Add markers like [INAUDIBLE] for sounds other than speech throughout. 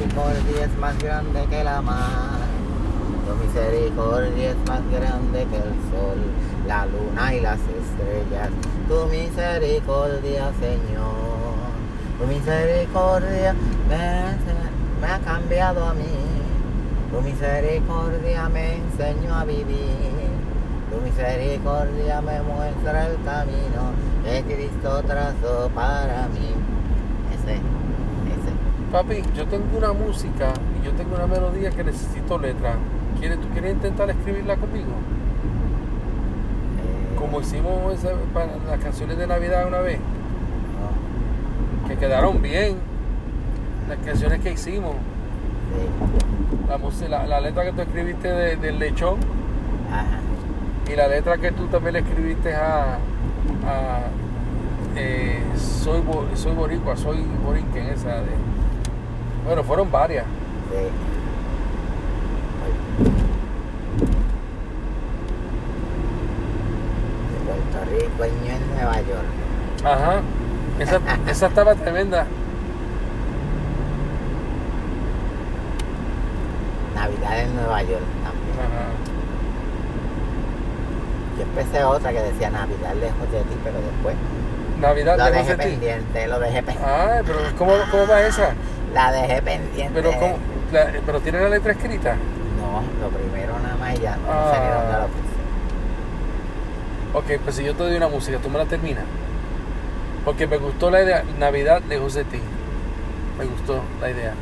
misericordia es más grande que la mar. Tu misericordia es más grande que el sol, la luna y las estrellas. Tu misericordia, Señor. Tu misericordia me, ha cambiado a mí. Tu misericordia me enseñó a vivir. Tu misericordia me muestra el camino que Cristo trazó para mí. Ese. Papi, yo tengo una música y yo tengo una melodía que necesito letra. ¿Quieres, ¿Tú quieres intentar escribirla conmigo? eh, Como hicimos esa- para las canciones de Navidad una vez, no, que quedaron bien. Las canciones que hicimos. sí, La, la, la letra que tú escribiste de- del lechón y la letra que tú también le escribiste a, a, eh, soy, soy boricua, soy borinquen esa de... Bueno, fueron varias. Sí. De Puerto Rico en Nueva York. Ajá. Esa, [LAUGHS] esa estaba tremenda. Navidad en Nueva York también. Ajá. Yo empecé otra que decía Navidad lejos de ti, pero después Navidad lo de dejé José Ti. pendiente, lo dejé pendiente. Ay, pero ¿cómo, cómo va esa? La dejé pendiente. Pero, ¿cómo? La- pero tiene la letra escrita. No, lo primero nada más y ya no Ah. dónde lo puse. Ok, pues si yo te doy una música, tú me la terminas. Porque me gustó la idea, Navidad lejos de ti. Me gustó la idea.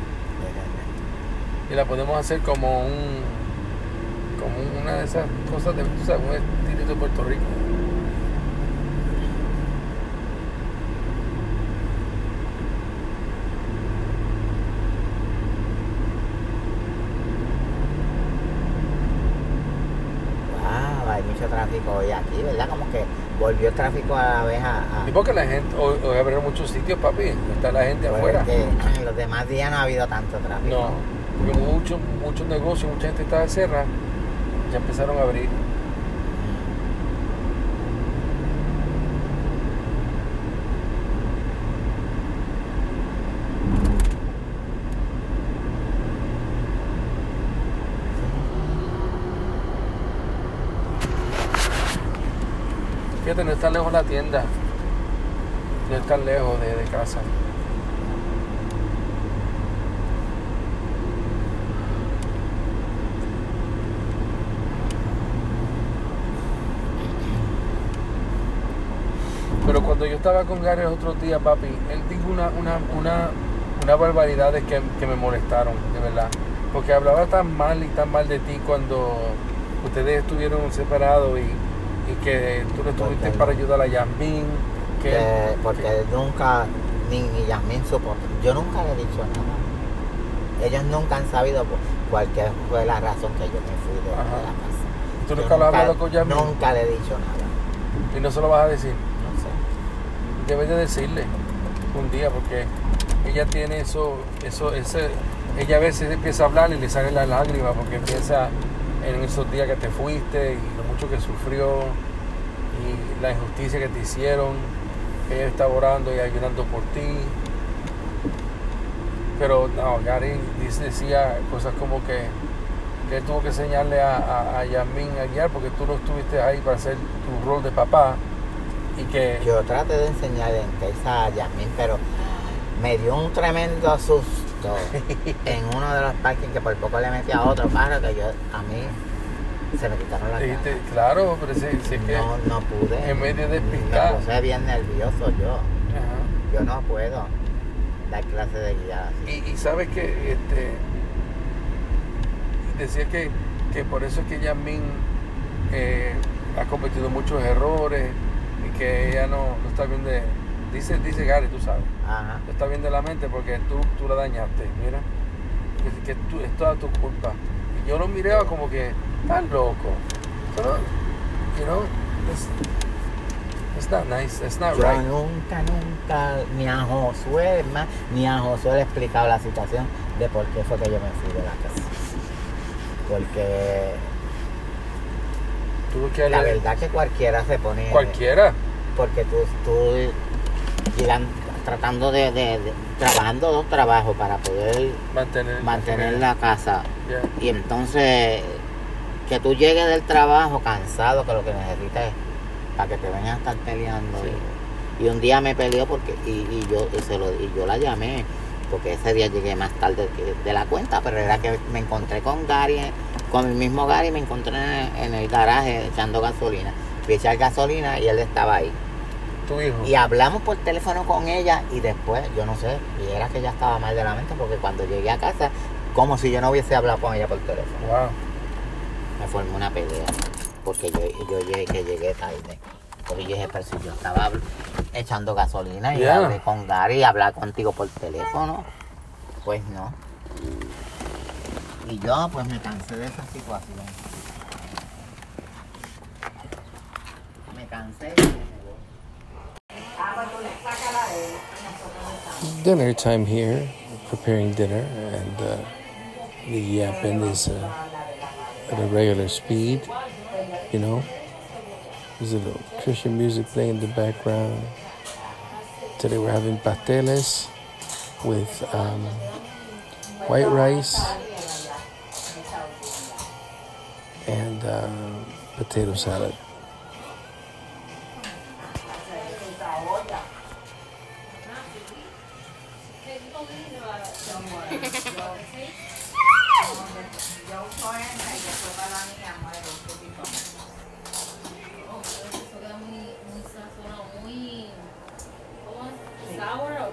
Y la podemos hacer como un. como un- una de esas cosas de. sabes, un estilo de Puerto Rico. Wow, hay mucho tráfico hoy aquí, ¿verdad? Como que volvió tráfico a la vez a... a- Y porque la gente. Hoy, hoy abrieron muchos sitios, papi. Está la gente porque afuera. en los demás días no ha habido tanto tráfico. No, porque muchos muchos negocios, mucha gente estaba cerrada. Ya empezaron a abrir. Fíjate, no está lejos la tienda. No está lejos de, casa. Pero cuando yo estaba con Gary el otro día, papi, él dijo una, una, una, que, que me molestaron, de verdad. Porque hablaba tan mal y tan mal de ti cuando ustedes estuvieron separados y, y que tú no estuviste Porque- para ayudar a Yasmin. Que, Que- porque que- nunca, ni, ni Yasmin supo, yo nunca le he dicho nada. Ellos nunca han sabido que fue la razón que yo me fui de, la casa. tú nunca lo has hablado con Yasmin Nunca le he dicho nada. y no se lo vas a decir. No sé. Debes de decirle un día porque ella tiene eso, eso, ese, ella a veces empieza a hablar y le salen las lágrimas porque piensa en esos días que te fuiste y que sufrió y la injusticia que te hicieron. Ella estaba orando y ayudando por ti. Pero no, Gary decía cosas como que, que él tuvo que enseñarle a, a, a Yasmin a guiar porque tú no estuviste ahí para hacer tu rol de papá y que Yo traté de enseñarle en a Yasmin, pero me dio un tremendo susto [LAUGHS] en uno de los parkings que por poco le metí a otro carro que yo, a mí, se me quitaron las ganas. claro, pero que. No, no pude. en medio de Me puse bien nervioso yo. Ajá. Yo no puedo dar clase de guía así. Y, y sabes que este decía que, que por eso es que Yasmin eh, ha cometido muchos errores y que ella no, no está bien de. Dice, dice Gary, tú sabes, Ajá. no está bien de la mente porque tú, tú la dañaste, mira. Que, que tú, es toda tu culpa. Yo lo miraba como que, estás loco. Pero, you know, it's, it's not nice, it's not Yo right. nunca, nunca, ni a Josué, más, ni a Josué le he explicado la situación de por qué fue que yo me fui de la casa. Porque Tuve que la verdad que cualquiera se pone... Cualquiera. Porque tú, tú llegan, tratando de, de- de- trabajando dos trabajos para poder Mantener, mantener la casa. Yeah. Y entonces, que tú llegues del trabajo cansado, que lo que necesitas es para que te vengan a estar peleando. Sí. Y, y un día me peleó porque, y, y yo y se lo, y yo la llamé, porque ese día llegué más tarde de la cuenta, pero era que me encontré con Gary, con el mismo Gary, me encontré en, en el garaje echando gasolina. Fui a echar gasolina y él estaba ahí. Tu hijo. Y hablamos por teléfono con ella y después, yo no sé, y era que ella estaba mal de la mente porque cuando llegué a casa, como si yo no hubiese hablado con ella por teléfono. Wow. Me formó una pelea porque yo, yo llegué, que llegué tarde. Porque yo dije, pero si yo estaba echando gasolina y Yeah. hablé con Gary y hablar contigo por teléfono, pues no. Y yo pues me cansé de esa situación. Me cansé. Dinner time here, preparing dinner, and uh, the yapping is uh, at a regular speed, you know. There's a little Christian music playing in the background. Today we're having pasteles with um, white rice and uh, potato salad.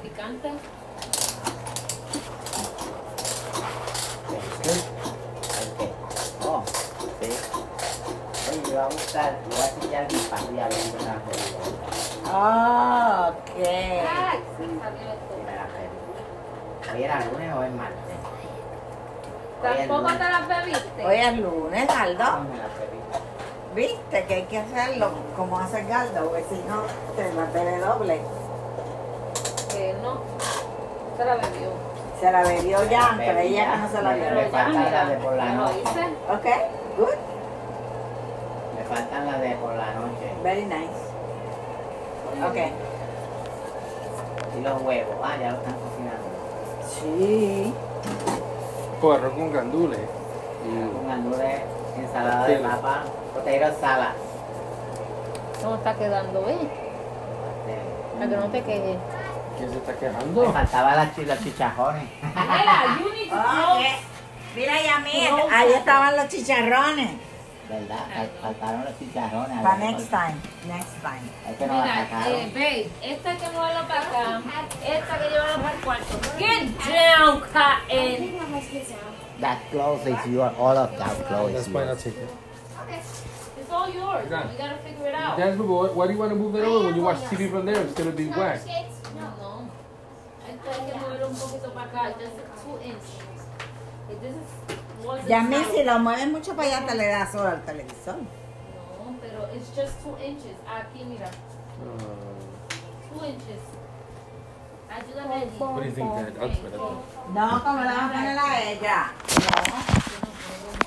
Picante. Oh, sí. Oye, me va a gustar, le voy a pillar mi familia viendo una película. Ok. ¡Ay! Se salió esto. Y me la pedí. ¿Hoy era lunes o es martes? ¿Tampoco te las bebiste? Hoy es lunes, Aldo. No, me la pedí. Viste que hay que hacerlo como hace Galdo, porque si no te la bebe doble. Que no. Se la bebió. Se la bebió ya, Me pero bebí ella no se la bebió. Pero ya, falta la de por la noche. Ok, good, Me faltan las de por la noche. very nice. Ok. Y los huevos. Ah, ya lo están cocinando. Sí. Pues arroz con gandules. Con gandules, ensalada de papa, potato salad. ¿Cómo está quedando, eh? Para que no te quejes. ¿Quién se está Me quejando? faltaban las chi- los chicharrones. Mira, you need to mira y a mí, ahí estaban los chicharrones. ¿Verdad? Fal- Faltaron los chicharrones. Para next time, next time. Es que no la Mira, sacaron. eh, babe, esta hay que moverla para acá. Esta hay que llevarla para el cuarto. Get down, Cotton. That clothes is your, all of that clothes That's is fine, I'll yours. take it. It's all yours. Mira. We gotta figure it out. Jasmine, why why do you want to move that over when you watch TV from there? It's going to be whack. No. Esta hay que moverlo un poquito para acá. Just two inches. If this is wasn't Y a mí out- si lo mueves mucho para allá te le da sol al televisor. No, pero it's just two inches. Aquí, mira. Two inches. Ayúdame allí. What do you think? I'll it. No, como le vas a poner a ella.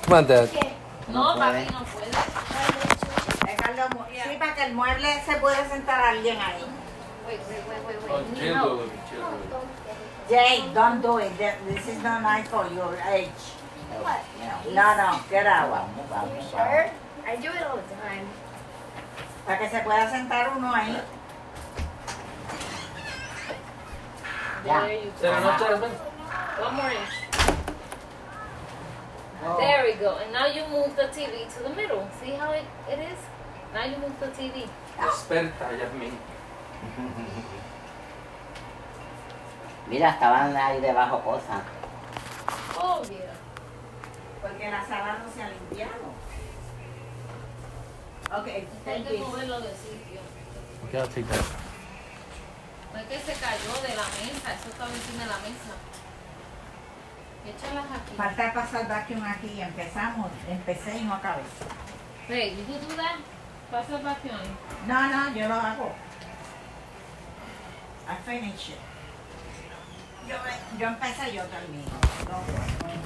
Come on, Dad. No, No papi, no puede. Déjalo Sí, para que el mueble se pueda sentar alguien ahí. Wait, wait, wait, wait, Oh, wait. Chill, Lily. Jay, don't do it. Th- This is not nice for your age. What? No, no, get out. Vamos, vamos. Sure. I do it all the time. Para que se pueda sentar uno ahí. There you that, go. Jasmine? One more inch. Oh. There we go. And now you move the TV to the middle. See how it, it is? Now you move the TV. Experta, Jasmine. Mira, estaban ahí debajo cosas. Oh, yeah. Porque la sala no se ha limpiado. Ok, Hay thank que you. moverlo de sitio. I'll take that. No es que se cayó de la mesa. Eso estaba encima de la mesa. Échalas aquí. Falta pasar vacuum aquí y empezamos. Empecé y no acabé. Hey, you do that? Pasa el vacuum. No, no, yo lo hago. I finish it. Yo, yo empecé, yo termino. No,